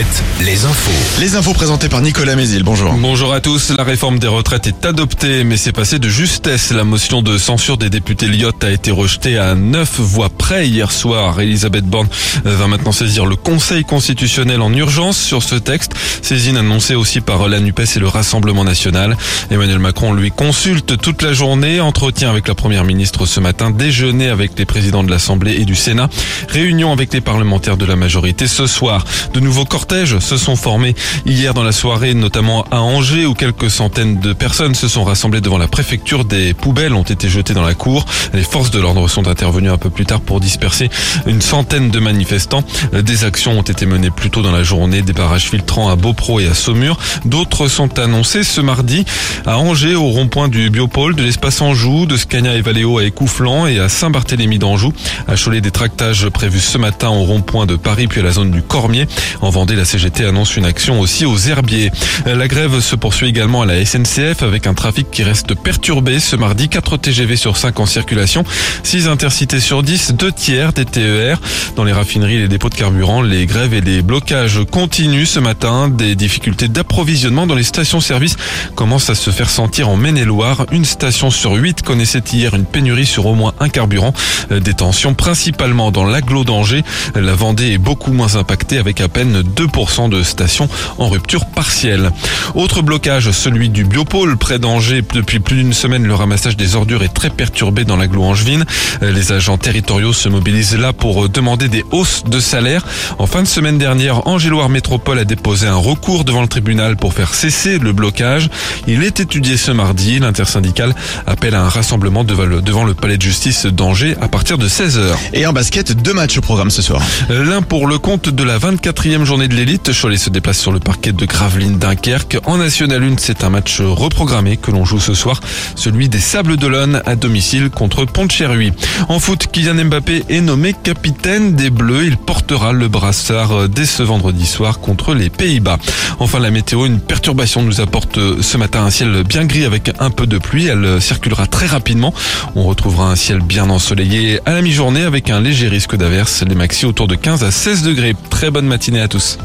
Alouette, les infos. Les infos présentées par Nicolas Mézil, bonjour. Bonjour à tous. La réforme des retraites est adoptée, mais c'est passé de justesse. La motion de censure des députés Lyotte a été rejetée à neuf voix près hier soir. Elisabeth Borne va maintenant saisir le Conseil constitutionnel en urgence sur ce texte. Saisine annoncée aussi par la NUPES et le Rassemblement national. Emmanuel Macron lui consulte toute la journée. Entretien avec la première ministre ce matin. Déjeuner avec les présidents de l'Assemblée et du Sénat. Réunion avec les parlementaires de la majorité ce soir. De nouveaux cortèges se sont formés hier dans la soirée, notamment à Angers, où quelques centaines de personnes se sont rassemblées devant la préfecture. Des poubelles ont été jetées dans la cour. Les forces de l'ordre sont intervenues un peu plus tard pour disperser une centaine de manifestants. Des actions ont été menées plus tôt dans la journée, des barrages filtrants à Beaupro et à Saumur. D'autres sont annoncés ce mardi à Angers, au rond-point du Biopôle, de l'espace Anjou, de Scania et Valéo à Écouflant et à Saint-Barthélemy d'Anjou. À Cholet, des tractages prévus ce matin au rond-point de Paris puis à la zone du Cormier. En Vendée, la CGT annonce une action aussi aux herbiers. La grève se poursuit également à la SNCF avec un trafic qui reste perturbé ce mardi. 4 TGV sur 5 en circulation, 6 intercités sur 10, 2 tiers des TER. Dans les raffineries les dépôts de carburant, les grèves et les blocages continuent ce matin. Des difficultés d'approvisionnement dans les stations-service commencent à se faire sentir en Maine-et-Loire. Une station sur 8 connaissait hier une pénurie sur au moins un carburant. Des tensions principalement dans l'agglo d'Angers. La Vendée est beaucoup moins impactée avec à peine 2% de stations en rupture partielle. Autre blocage, celui du biopôle près d'Angers. Depuis plus d'une semaine, le ramassage des ordures est très perturbé dans l'agglo angevine. Les agents territoriaux se mobilisent là pour demander des hausses de salaire. En fin de semaine dernière, Angéloire Métropole a déposé un recours devant le tribunal pour faire cesser le blocage. Il est étudié ce mardi. L'intersyndicale appelle à un rassemblement devant le palais de justice d'Angers à partir de 16h. Et en basket, deux matchs au programme ce soir. L'un pour le compte de la 24e journée de l'élite. Cholet se déplace sur le parquet de Gravelines Dunkerque. En National 1, c'est un match reprogrammé que l'on joue ce soir. Celui des Sables d'Olonne à domicile contre Pont-de-Cherruy. En foot, Kylian Mbappé est nommé capitaine des Bleus. Il portera le brassard dès ce vendredi soir contre les Pays-Bas. Enfin, la météo, une perturbation nous apporte ce matin un ciel bien gris avec un peu de pluie. Elle circulera très rapidement. On retrouvera un ciel bien ensoleillé à la mi-journée avec un léger risque d'averse. Les maxi autour de 15 à 16 degrés. Très bonne matinée à tous.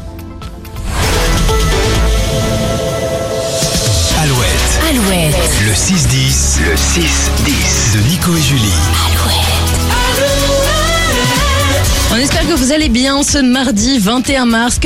Le 6-10, le 6-10 de Nico et Julie. On espère que vous allez bien ce mardi 21 mars. Que